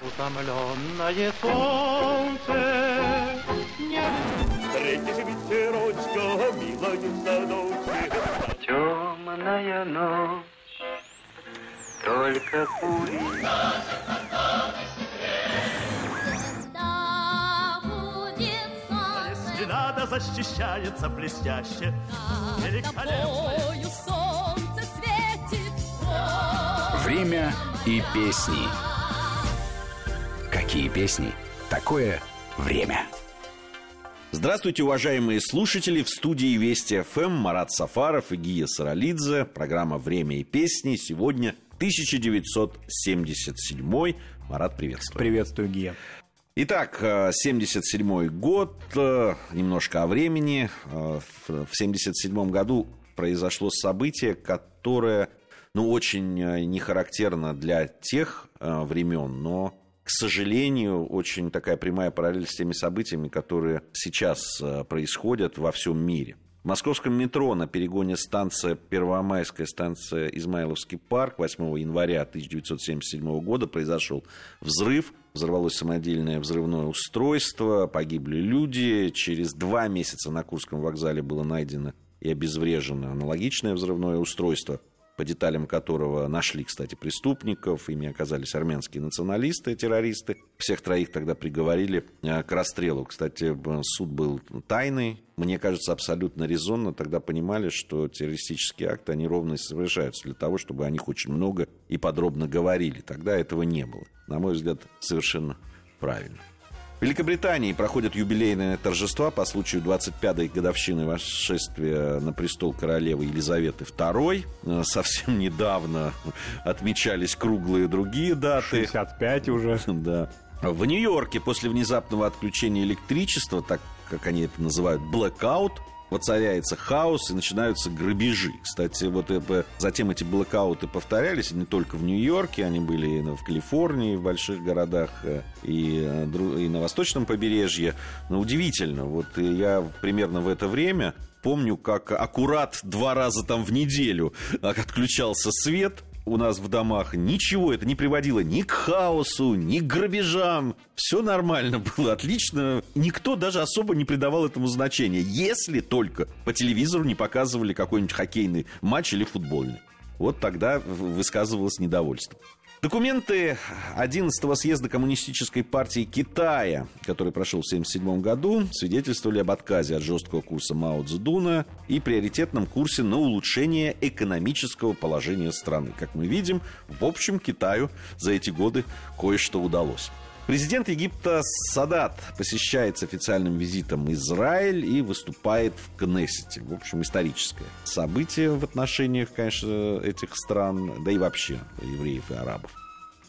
Утомленное солнце не... Встретишь ветерочка, милая в садочке. Темная ночь, только надо, защищается блестяще. Великолепно. Время и песни. Какие песни? Такое время. Здравствуйте, уважаемые слушатели! В студии Вести ФМ Марат Сафаров и Гия Саралидзе. Программа «Время и песни». Сегодня 1977. Марат, приветствую. Приветствую, Гия. Итак, 77 год, э, немножко о времени. Э, В 77 году произошло событие, которое, ну, очень э, не характерно для тех времен, но к сожалению, очень такая прямая параллель с теми событиями, которые сейчас происходят во всем мире. В московском метро на перегоне станция Первомайская, станция Измайловский парк 8 января 1977 года произошел взрыв. Взорвалось самодельное взрывное устройство, погибли люди. Через два месяца на Курском вокзале было найдено и обезврежено аналогичное взрывное устройство – по деталям которого нашли, кстати, преступников. Ими оказались армянские националисты, террористы. Всех троих тогда приговорили э, к расстрелу. Кстати, суд был тайный. Мне кажется, абсолютно резонно. Тогда понимали, что террористические акты, они ровно совершаются для того, чтобы о них очень много и подробно говорили. Тогда этого не было. На мой взгляд, совершенно правильно. Великобритании проходят юбилейные торжества по случаю 25-й годовщины восшествия на престол королевы Елизаветы II. Э, Совсем недавно отмечались круглые другие даты. 65 уже. Да. В Нью-Йорке после внезапного отключения электричества, так как они это называют, blackout, воцаряется хаос и начинаются грабежи. Кстати, вот затем эти блокауты повторялись не только в Нью-Йорке, они были и в Калифорнии, в больших городах, э, и, э, и на восточном побережье. Но удивительно, вот я примерно в это время помню, как аккурат два раза там в неделю отключался свет, у нас в домах. Ничего это не приводило ни к хаосу, ни к грабежам. Все нормально было, отлично. Никто даже особо не придавал этому значения, если только по телевизору не показывали какой-нибудь хоккейный матч или футбольный. Вот тогда высказывалось недовольство. Документы 11-го съезда Коммунистической партии Китая, который прошел в 1977 году, свидетельствовали об отказе от жесткого курса Мао Цзэдуна и приоритетном курсе на улучшение экономического положения страны. Как мы видим, в общем, Китаю за эти годы кое-что удалось. Президент Египта Садат посещает с официальным визитом Израиль и выступает в Кнессете. В общем, историческое событие в отношениях, конечно, этих стран, да и вообще евреев и арабов.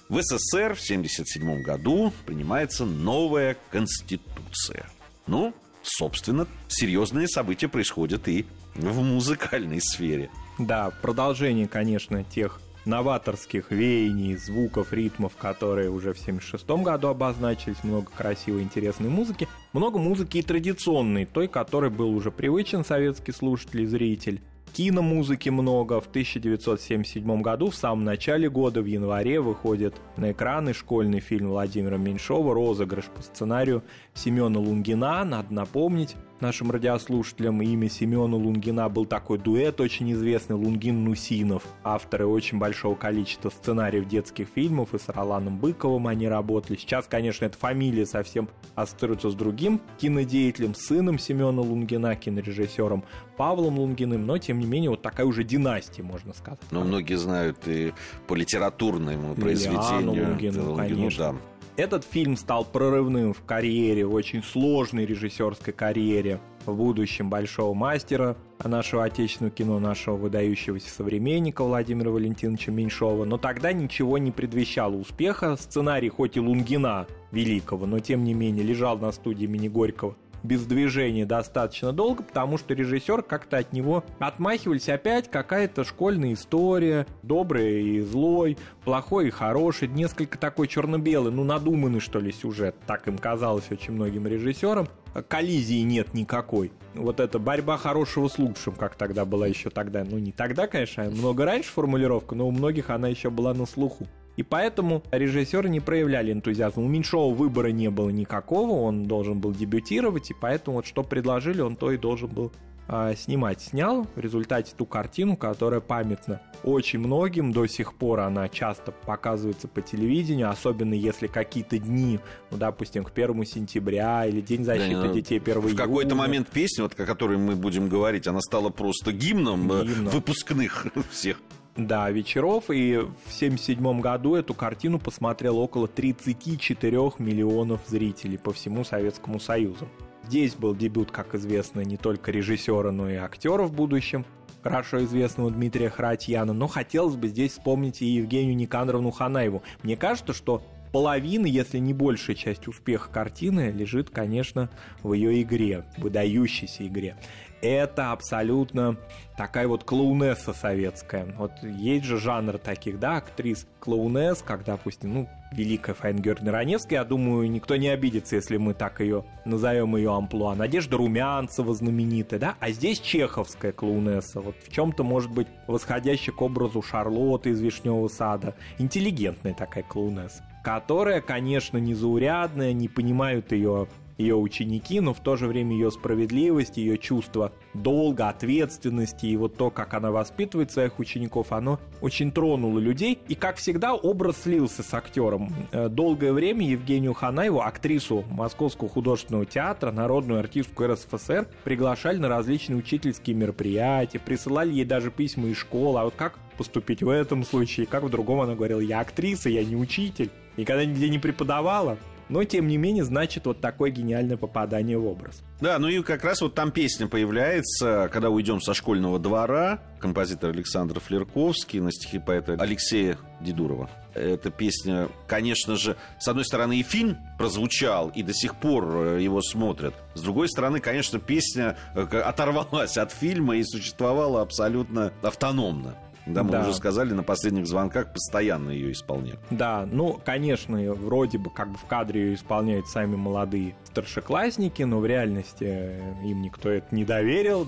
В СССР в 1977 году принимается новая конституция. Ну, собственно, серьезные события происходят и в музыкальной сфере. Да, продолжение, конечно, тех новаторских веяний, звуков, ритмов, которые уже в 76 году обозначились, много красивой, интересной музыки, много музыки и традиционной, той, которой был уже привычен советский слушатель и зритель. Киномузыки много. В 1977 году, в самом начале года, в январе, выходит на экраны школьный фильм Владимира Меньшова «Розыгрыш» по сценарию Семена Лунгина. Надо напомнить, нашим радиослушателям имя Семена Лунгина был такой дуэт очень известный Лунгин-Нусинов, авторы очень большого количества сценариев детских фильмов, и с Роланом Быковым они работали. Сейчас, конечно, эта фамилия совсем ассоциируется с другим кинодеятелем, сыном Семена Лунгина, кинорежиссером Павлом Лунгиным, но, тем не менее, вот такая уже династия, можно сказать. Но многие знают и по литературному произведению. Лунгину, Лунгину, да. Этот фильм стал прорывным в карьере, в очень сложной режиссерской карьере в будущем большого мастера нашего отечественного кино, нашего выдающегося современника Владимира Валентиновича Меньшова. Но тогда ничего не предвещало успеха. Сценарий хоть и Лунгина великого, но тем не менее лежал на студии имени Горького без движения достаточно долго, потому что режиссер как-то от него отмахивались опять какая-то школьная история, добрый и злой, плохой и хороший, несколько такой черно-белый, ну надуманный что ли сюжет, так им казалось очень многим режиссерам. Коллизии нет никакой. Вот эта борьба хорошего с лучшим, как тогда была еще тогда, ну не тогда, конечно, а много раньше формулировка, но у многих она еще была на слуху. И поэтому режиссеры не проявляли энтузиазма. У Меньшова выбора не было никакого, он должен был дебютировать, и поэтому вот что предложили, он то и должен был а, снимать. Снял в результате ту картину, которая памятна очень многим. До сих пор она часто показывается по телевидению, особенно если какие-то дни, ну, допустим, к первому сентября или День защиты да, детей 1 В какой-то момент песня, вот, о которой мы будем говорить, она стала просто гимном, э, гимном. выпускных всех. Да, вечеров, и в 1977 году эту картину посмотрело около 34 миллионов зрителей по всему Советскому Союзу. Здесь был дебют, как известно, не только режиссера, но и актера в будущем, хорошо известного Дмитрия Харатьяна, но хотелось бы здесь вспомнить и Евгению Никандровну Ханаеву. Мне кажется, что половина, если не большая часть успеха картины лежит, конечно, в ее игре, выдающейся игре это абсолютно такая вот клоунесса советская. Вот есть же жанр таких, да, актрис клоунесс, как, допустим, ну, великая Фаин Георгиевна Раневская, я думаю, никто не обидится, если мы так ее назовем ее амплуа. Надежда Румянцева знаменитая, да, а здесь чеховская клоунесса, вот в чем-то, может быть, восходящая к образу Шарлотты из Вишневого сада, интеллигентная такая клоунесса которая, конечно, незаурядная, не понимают ее ее ученики, но в то же время ее справедливость, ее чувство долга, ответственности и вот то, как она воспитывает своих учеников, оно очень тронуло людей. И, как всегда, образ слился с актером. Э, долгое время Евгению Ханаеву, актрису Московского художественного театра, народную артистку РСФСР, приглашали на различные учительские мероприятия, присылали ей даже письма из школы. А вот как поступить в этом случае, как в другом она говорила, я актриса, я не учитель, никогда нигде не преподавала но тем не менее значит вот такое гениальное попадание в образ. Да, ну и как раз вот там песня появляется, когда уйдем со школьного двора, композитор Александр Флерковский на стихи поэта Алексея Дедурова. Эта песня, конечно же, с одной стороны и фильм прозвучал, и до сих пор э, его смотрят. С другой стороны, конечно, песня э, оторвалась от фильма и существовала абсолютно автономно. Да, мы да. уже сказали, на последних звонках постоянно ее исполняют. Да, ну, конечно, вроде бы как бы в кадре ее исполняют сами молодые старшеклассники, но в реальности э, им никто это не доверил,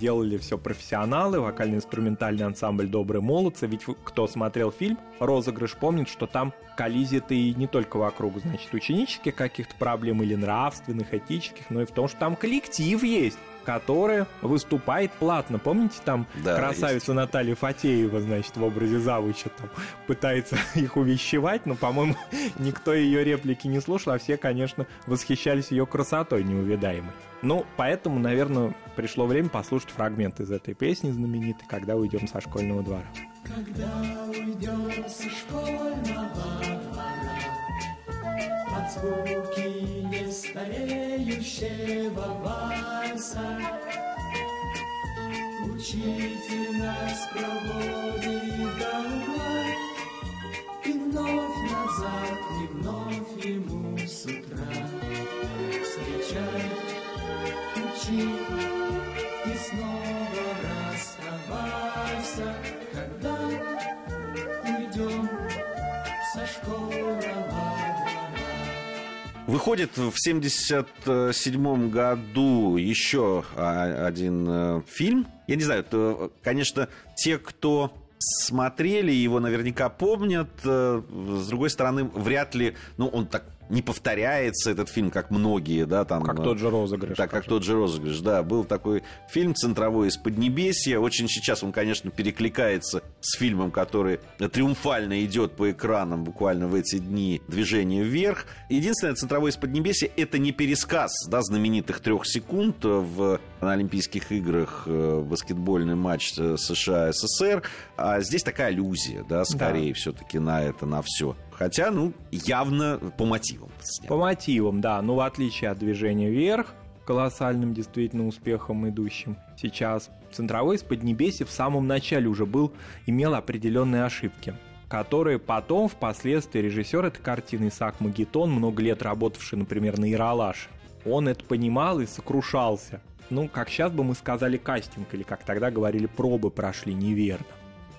делали все профессионалы, вокально-инструментальный ансамбль «Добрые молодцы», ведь кто смотрел фильм «Розыгрыш» помнит, что там коллизия-то и не только вокруг, значит, ученических каких-то проблем или нравственных, этических, но и в том, что там коллектив есть, которая выступает платно. Помните, там да, красавица есть. Наталья Фатеева, значит, в образе завуча там пытается их увещевать, но, по-моему, никто ее реплики не слушал, а все, конечно, восхищались ее красотой неувидаемой. Ну, поэтому, наверное, пришло время послушать фрагмент из этой песни знаменитой «Когда уйдем со школьного двора». Когда уйдем со школьного двора Под звуки нестареющего вальса. Учитель нас проводит до угла И вновь назад, и вновь ему с утра. Встречать, учить Выходит в 1977 году еще один э, фильм. Я не знаю, то, конечно, те, кто смотрели его, наверняка помнят. Э, с другой стороны, вряд ли, ну, он так не повторяется этот фильм, как многие, да, там... Как тот же розыгрыш. Да, как тот же розыгрыш, да. Был такой фильм «Центровой из Поднебесья». Очень сейчас он, конечно, перекликается с фильмом, который триумфально идет по экранам буквально в эти дни «Движение вверх». Единственное, «Центровой из Поднебесья» — это не пересказ, да, знаменитых трех секунд в на Олимпийских играх э, баскетбольный матч США-СССР, а здесь такая аллюзия, да, скорее да. все-таки на это, на все. Хотя, ну, явно по мотивам. По мотивам, да. Но в отличие от движения вверх, колоссальным действительно успехом идущим сейчас, центровой из Поднебесья в самом начале уже был, имел определенные ошибки которые потом, впоследствии, режиссер этой картины Исаак Магетон, много лет работавший, например, на Иралаше, он это понимал и сокрушался. Ну, как сейчас бы мы сказали, кастинг, или как тогда говорили, пробы прошли неверно.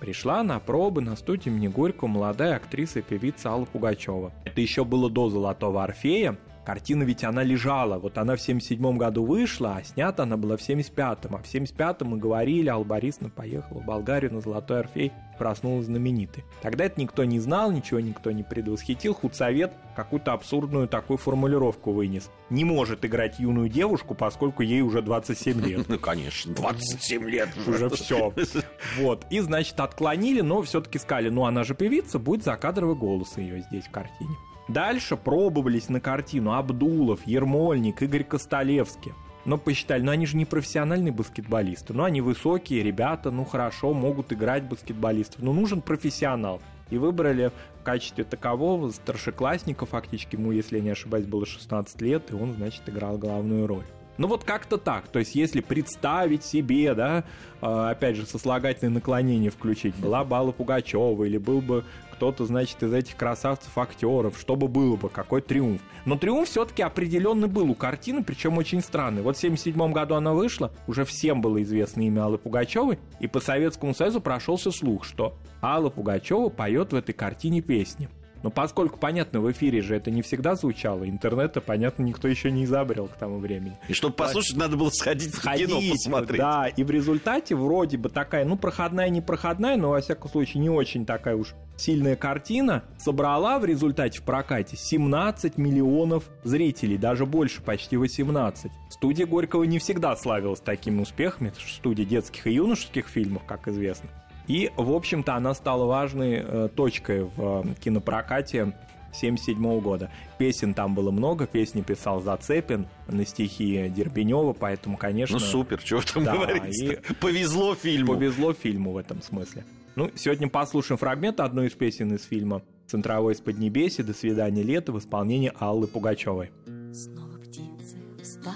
Пришла на пробы на студию имени Горького молодая актриса и певица Алла Пугачева. Это еще было до «Золотого Орфея», Картина ведь она лежала, вот она в 77 году вышла, а снята она была в 75-м. А в 75-м мы говорили, Алла Борисовна поехала в Болгарию на Золотой Орфей проснулась знаменитой. Тогда это никто не знал, ничего никто не предвосхитил. Худсовет какую-то абсурдную такую формулировку вынес. Не может играть юную девушку, поскольку ей уже 27 лет. Ну, конечно, 27 лет Уже все. Вот. И, значит, отклонили, но все-таки сказали, ну она же певица, будет закадровый голос ее здесь в картине. Дальше пробовались на картину Абдулов, Ермольник, Игорь Костолевский. Но посчитали, ну они же не профессиональные баскетболисты. Ну они высокие ребята, ну хорошо, могут играть баскетболистов. Но нужен профессионал. И выбрали в качестве такового старшеклассника, фактически ему, если я не ошибаюсь, было 16 лет, и он, значит, играл главную роль. Ну вот как-то так. То есть если представить себе, да, э, опять же, сослагательное наклонение включить, была бы Алла Пугачева или был бы кто-то, значит, из этих красавцев актеров, что бы было бы, какой триумф. Но триумф все-таки определенный был у картины, причем очень странный. Вот в 77 году она вышла, уже всем было известно имя Аллы Пугачевой, и по Советскому Союзу прошелся слух, что Алла Пугачева поет в этой картине песни. Но поскольку, понятно, в эфире же это не всегда звучало, интернета, понятно, никто еще не изобрел к тому времени. И чтобы послушать, надо было сходить в кино посмотреть. Да, и в результате вроде бы такая, ну, проходная, не проходная, но, во всяком случае, не очень такая уж сильная картина, собрала в результате в прокате 17 миллионов зрителей, даже больше, почти 18. Студия Горького не всегда славилась такими успехами, это же студия детских и юношеских фильмов, как известно. И, в общем-то, она стала важной э, точкой в э, кинопрокате 1977 года. Песен там было много, песни писал Зацепин на стихи Дербенева, поэтому, конечно... Ну супер, чего там Да, говорить и- Повезло фильму. Повезло фильму в этом смысле. Ну, сегодня послушаем фрагмент одной из песен из фильма «Центровой из Поднебесья. До свидания, лето» в исполнении Аллы Пугачевой. Снова птицы в стае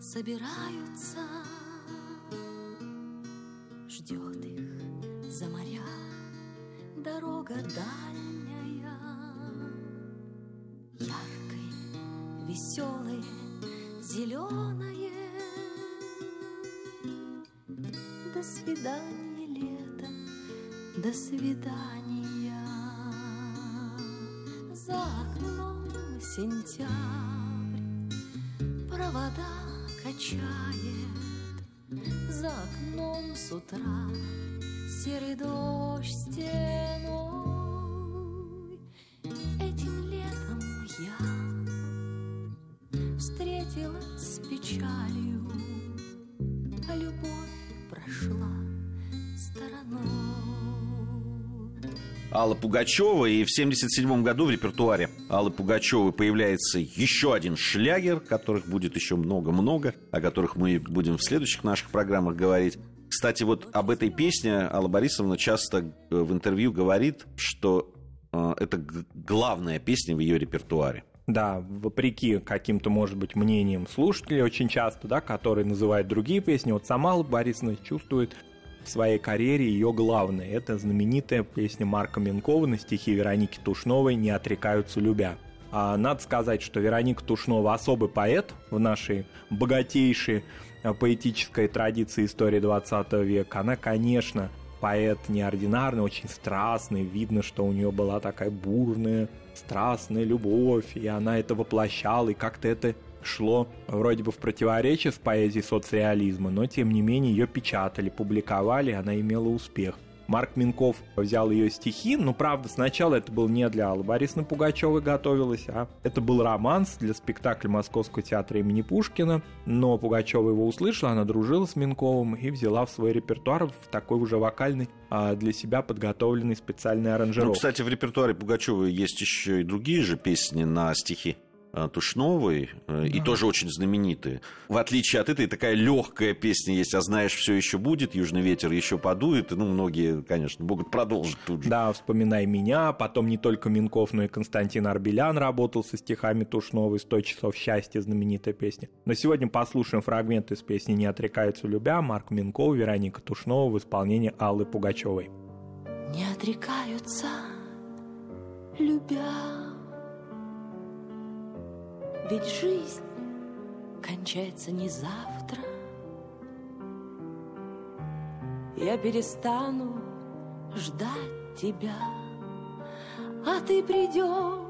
собираются, Ждет за моря дорога дальняя. Яркое, веселое, зеленое. До свидания, лето, до свидания. За окном сентябрь провода качает За окном с утра серый дождь стеной Этим летом я встретилась с печалью А любовь прошла стороной Алла Пугачева, и в 77 году в репертуаре Аллы Пугачевой появляется еще один шлягер, которых будет еще много-много, о которых мы будем в следующих наших программах говорить. Кстати, вот об этой песне Алла Борисовна часто э, в интервью говорит, что э, это главная песня в ее репертуаре. Да, вопреки каким-то, может быть, мнениям слушателей очень часто, да, которые называют другие песни, вот сама Алла Борисовна чувствует в своей карьере ее главное. Это знаменитая песня Марка Минкова на стихи Вероники Тушновой «Не отрекаются любя». А надо сказать, что Вероника Тушнова особый поэт в нашей богатейшей поэтической традиции истории 20 века. Она, конечно, поэт неординарный, очень страстный. Видно, что у нее была такая бурная, страстная любовь, и она это воплощала, и как-то это шло вроде бы в противоречие с поэзией соцреализма, но тем не менее ее печатали, публиковали, она имела успех. Марк Минков взял ее стихи, но правда сначала это был не для Аллы Борисовны Пугачевой готовилось, а это был романс для спектакля Московского театра имени Пушкина, но Пугачева его услышала, она дружила с Минковым и взяла в свой репертуар в такой уже вокальный а, для себя подготовленный специальный Ну, аранжировка. кстати, в репертуаре Пугачевой есть еще и другие же песни на стихи Тушновой, э, и тоже очень знаменитые. В отличие от этой, такая легкая песня есть, а знаешь, все еще будет, южный ветер еще подует, и, ну, многие, конечно, могут продолжить тут же. Да, «Вспоминай меня», потом не только Минков, но и Константин Арбелян работал со стихами Тушновой «100 часов счастья», знаменитая песня. Но сегодня послушаем фрагмент из песни «Не отрекаются любя» Марк Минков, Вероника Тушнова в исполнении Аллы Пугачевой. не отрекаются, любя. Ведь жизнь кончается не завтра. Я перестану ждать тебя, а ты придешь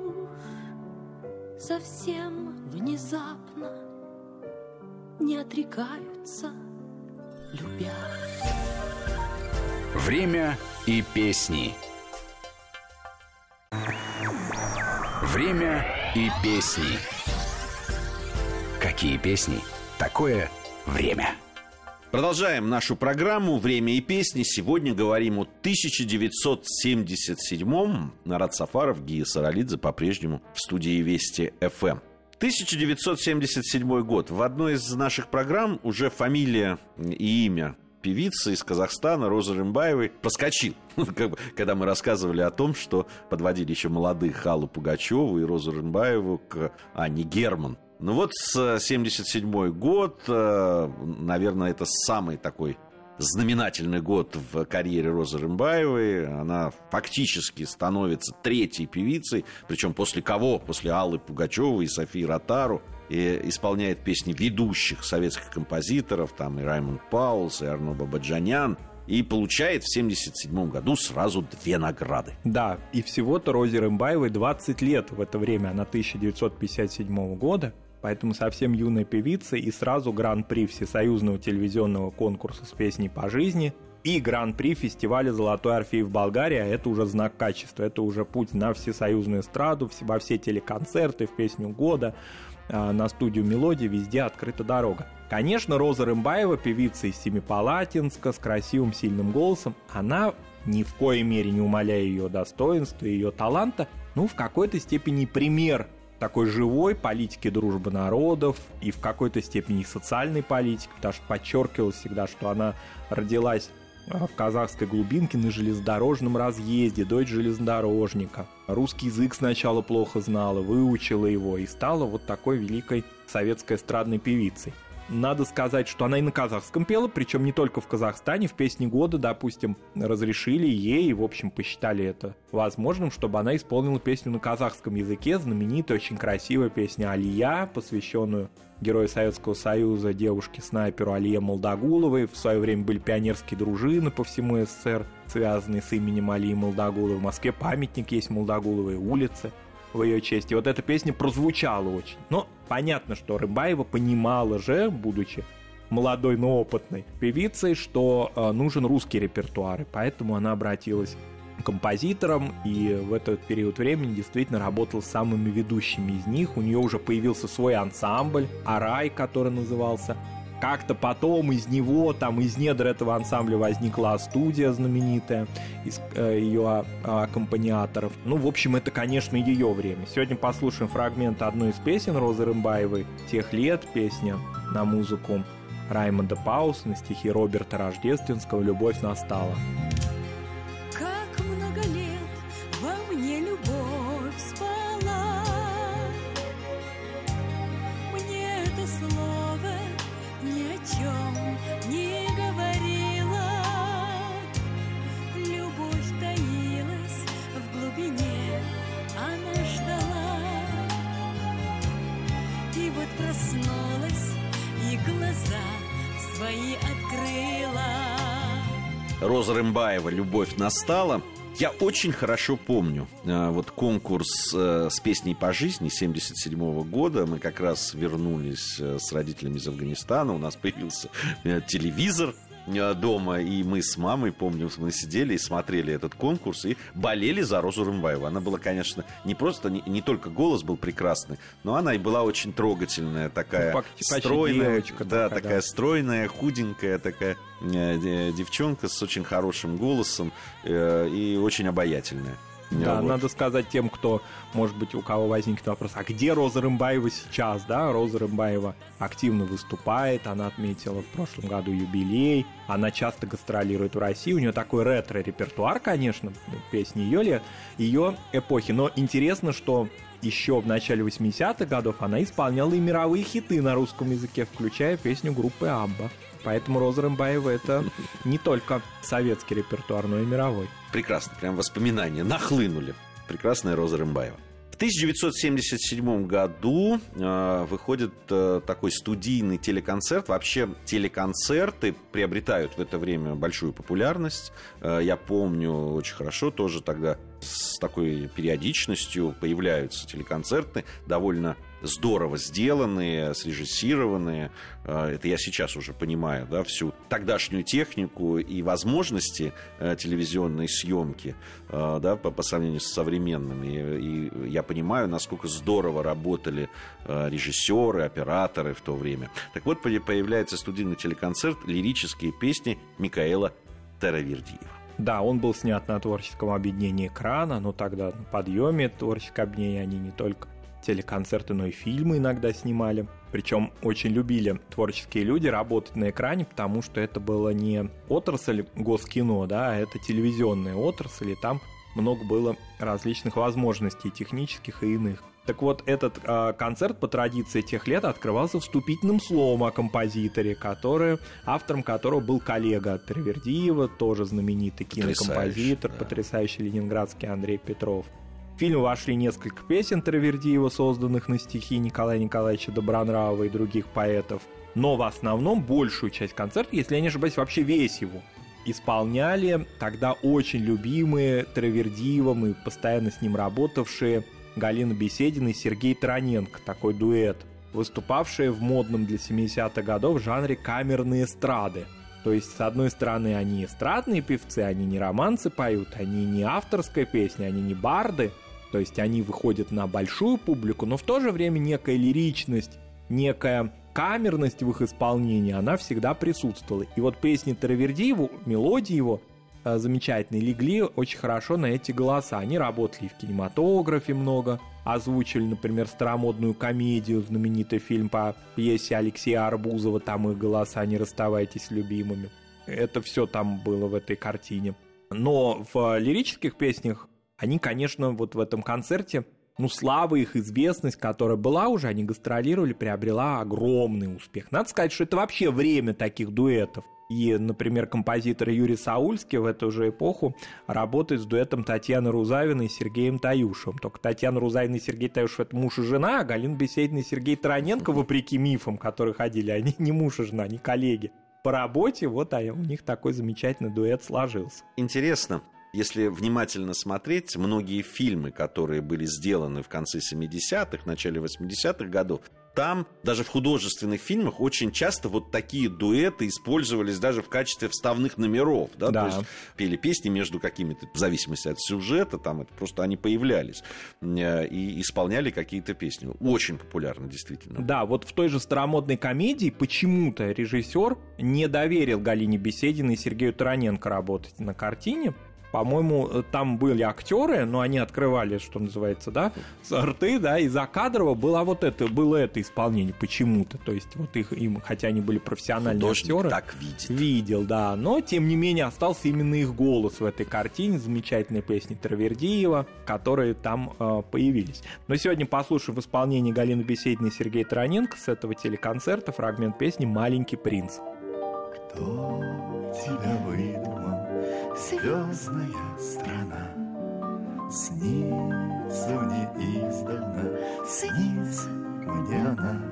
совсем внезапно. Не отрекаются, любя. Время и песни. Время и песни. Какие песни? Такое время. Продолжаем нашу программу «Время и песни». Сегодня говорим о 1977-м. Нарад Сафаров, Гия Саралидзе по-прежнему в студии Вести ФМ. 1977 год. В одной из наших программ уже фамилия и имя певицы из Казахстана Розы Рымбаевой проскочил. Когда мы рассказывали о том, что подводили еще молодых Аллу Пугачеву и Розу Рымбаеву к Анне Герман. Ну вот с 77 год, э, наверное, это самый такой знаменательный год в карьере Розы Рымбаевой. Она фактически становится третьей певицей, причем после кого? После Аллы Пугачевой и Софии Ротару. И исполняет песни ведущих советских композиторов, там и Раймонд Паулс, и Арно Бабаджанян и получает в 1977 году сразу две награды. Да, и всего-то Розе Рымбаевой 20 лет в это время, она 1957 года. Поэтому совсем юная певица и сразу гран-при всесоюзного телевизионного конкурса с песней по жизни и гран-при фестиваля «Золотой Орфей» в Болгарии, это уже знак качества, это уже путь на всесоюзную эстраду, во все телеконцерты, в песню года, а, на студию «Мелодии», везде открыта дорога. Конечно, Роза Рымбаева, певица из Семипалатинска, с красивым сильным голосом, она ни в коей мере не умаляя ее достоинства и ее таланта, ну, в какой-то степени пример такой живой политики дружбы народов и в какой-то степени социальной политики, потому что подчеркивалось всегда, что она родилась а, в казахской глубинке на железнодорожном разъезде, дочь железнодорожника. Русский язык сначала плохо знала, выучила его и стала вот такой великой советской эстрадной певицей. Надо сказать, что она и на казахском пела, причем не только в Казахстане. В песне года, допустим, разрешили ей, в общем, посчитали это возможным, чтобы она исполнила песню на казахском языке, знаменитая, очень красивая песня «Алия», посвященную герою Советского Союза, девушке-снайперу Алие Молдогуловой. В свое время были пионерские дружины по всему СССР, связанные с именем Алии Молдогуловой. В Москве памятник есть Молдогуловой улице в ее честь. И вот эта песня прозвучала очень. Но понятно, что Рыбаева понимала же, будучи молодой, но опытной певицей, что э, нужен русский репертуар, и поэтому она обратилась к композиторам, и в этот период времени действительно работала с самыми ведущими из них. У нее уже появился свой ансамбль, Арай, который назывался как-то потом из него, там, из недр этого ансамбля возникла студия знаменитая, из э, ее а, аккомпаниаторов. Ну, в общем, это, конечно, ее время. Сегодня послушаем фрагмент одной из песен Розы Рымбаевой «Тех лет», песня на музыку Раймонда Паус на стихи Роберта Рождественского «Любовь настала». Роза Рымбаева «Любовь настала». Я очень хорошо помню э, вот конкурс э, с песней по жизни 77 -го года. Мы как раз вернулись э, с родителями из Афганистана. У нас появился телевизор дома, и мы с мамой, помню, мы сидели и смотрели этот конкурс и болели за Розу Рымбаеву. Она была, конечно, не просто, не, не только голос был прекрасный, но она и была очень трогательная, такая ну, стройная, девочка, да, такая, такая да. стройная, худенькая, такая э, девчонка с очень хорошим голосом э, и очень обаятельная. Да, вот. надо сказать тем, кто, может быть, у кого возникнет вопрос, а где Роза Рымбаева сейчас, да? Роза Рымбаева активно выступает, она отметила в прошлом году юбилей, она часто гастролирует в России, у нее такой ретро-репертуар, конечно, песни ее лет, ее эпохи, но интересно, что еще в начале 80-х годов она исполняла и мировые хиты на русском языке, включая песню группы Абба. Поэтому Роза Рымбаева это не только советский репертуар, но и мировой. Прекрасно, прям воспоминания нахлынули. Прекрасная Роза Рымбаева. В 1977 году э, выходит э, такой студийный телеконцерт. Вообще телеконцерты приобретают в это время большую популярность. Э, я помню очень хорошо тоже тогда с такой периодичностью появляются телеконцерты довольно здорово сделанные, срежиссированные. Э, это я сейчас уже понимаю, да, всю тогдашнюю технику и возможности э, телевизионной съемки, э, да, по, по сравнению с современными. И, и я понимаю, насколько здорово работали режиссеры, операторы в то время. Так вот, появляется студийный телеконцерт «Лирические песни» Микаэла Теравердиева. Да, он был снят на творческом объединении экрана, но тогда на подъеме творческого объединения они не только телеконцерты, но и фильмы иногда снимали. Причем очень любили творческие люди работать на экране, потому что это было не отрасль госкино, да, а это телевизионная отрасль, и там много было различных возможностей технических и иных. Так вот, этот э, концерт по традиции тех лет открывался вступительным словом о композиторе, который, автором которого был коллега Травердиева, тоже знаменитый кинокомпозитор, потрясающий, да. потрясающий ленинградский Андрей Петров. Фильм вошли несколько песен Травердиева, созданных на стихи Николая Николаевича Добронравова и других поэтов. Но в основном большую часть концерта, если я не ошибаюсь, вообще весь его, исполняли тогда очень любимые Травердиевым и постоянно с ним работавшие Галина Беседина и Сергей Тараненко, такой дуэт, выступавшие в модном для 70-х годов жанре камерные эстрады. То есть, с одной стороны, они эстрадные певцы, они не романсы поют, они не авторская песня, они не барды, то есть они выходят на большую публику, но в то же время некая лиричность, некая камерность в их исполнении, она всегда присутствовала. И вот песни Таравердиеву, мелодии его э, замечательные, легли очень хорошо на эти голоса. Они работали в кинематографе много, озвучили, например, старомодную комедию, знаменитый фильм по пьесе Алексея Арбузова, там их голоса «Не расставайтесь любимыми». Это все там было в этой картине. Но в лирических песнях они, конечно, вот в этом концерте, ну, слава их, известность, которая была уже, они гастролировали, приобрела огромный успех. Надо сказать, что это вообще время таких дуэтов. И, например, композитор Юрий Саульский в эту же эпоху работает с дуэтом Татьяны Рузавиной и Сергеем Таюшевым. Только Татьяна Рузавина и Сергей Таюшев – это муж и жена, а Галина Беседина и Сергей Тараненко, вопреки мифам, которые ходили, они не муж и жена, они коллеги. По работе вот а у них такой замечательный дуэт сложился. Интересно, если внимательно смотреть, многие фильмы, которые были сделаны в конце 70-х, начале 80-х годов, там даже в художественных фильмах очень часто вот такие дуэты использовались даже в качестве вставных номеров, да, да. то есть пели песни между какими-то, в зависимости от сюжета, там это просто они появлялись э, и исполняли какие-то песни. Очень популярно, действительно. Да, вот в той же старомодной комедии почему-то режиссер не доверил Галине Бесединой и Сергею Тараненко работать на картине, по-моему, там были актеры, но они открывали, что называется, да, рты, да, и за кадрово было вот это, было это исполнение почему-то. То есть вот их, им, хотя они были профессиональные Художник актеры. так видит. Видел, да, но тем не менее остался именно их голос в этой картине, замечательные песни Травердиева, которые там э, появились. Но сегодня послушаем в исполнении Галины Бесединой и Сергея Тараненко с этого телеконцерта фрагмент песни «Маленький принц». Кто тебя выдумал? Звездная страна. Снится мне издавна, снится мне она.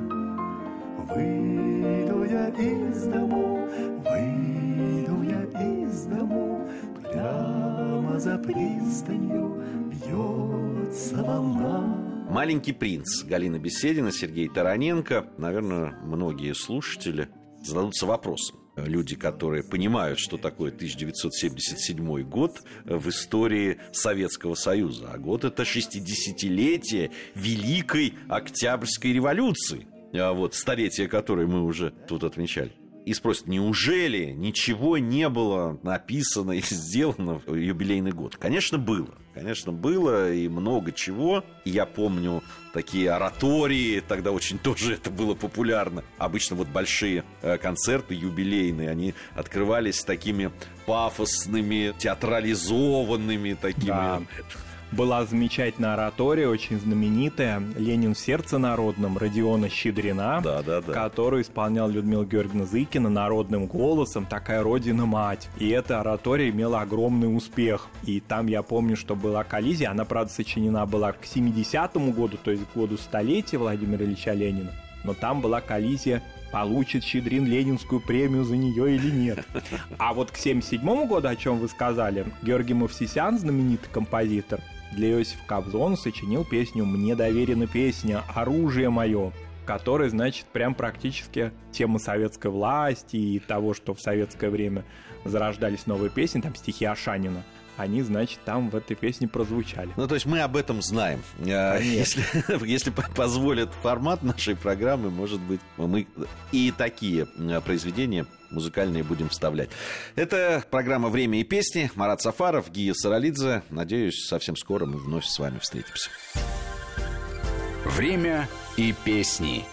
Выйду я из дому, выйду я из дому. Прямо за пристанью бьется волна. «Маленький принц» Галина Беседина, Сергей Тараненко. Наверное, многие слушатели зададутся вопросом люди, которые понимают, что такое 1977 год в истории Советского Союза. А год это 60-летие Великой Октябрьской революции. А вот столетие, которое мы уже тут отмечали и спросят, неужели ничего не было написано и сделано в юбилейный год? Конечно, было. Конечно, было и много чего. Я помню такие оратории, тогда очень тоже это было популярно. Обычно вот большие э, концерты юбилейные, они открывались такими пафосными, театрализованными такими да была замечательная оратория, очень знаменитая «Ленин в сердце народном» Родиона Щедрина, да, да, да. которую исполнял Людмила Георгиевна Зыкина народным голосом «Такая родина-мать». И эта оратория имела огромный успех. И там я помню, что была коллизия, она, правда, сочинена была к 70-му году, то есть к году столетия Владимира Ильича Ленина. Но там была коллизия получит Щедрин Ленинскую премию за нее или нет. А вот к 77 году, о чем вы сказали, Георгий Мовсисян, знаменитый композитор, для Иосифа Кобзона сочинил песню «Мне доверена песня «Оружие мое», которая, значит, прям практически тема советской власти и того, что в советское время зарождались новые песни, там стихи Ашанина – они, значит, там в этой песне прозвучали. Ну, то есть мы об этом знаем. А, если, если позволит формат нашей программы, может быть, мы и такие а, произведения музыкальные будем вставлять. Это программа «Время и песни». Марат Сафаров, Гия Саралидзе. Надеюсь, совсем скоро мы вновь с вами встретимся. «Время и песни»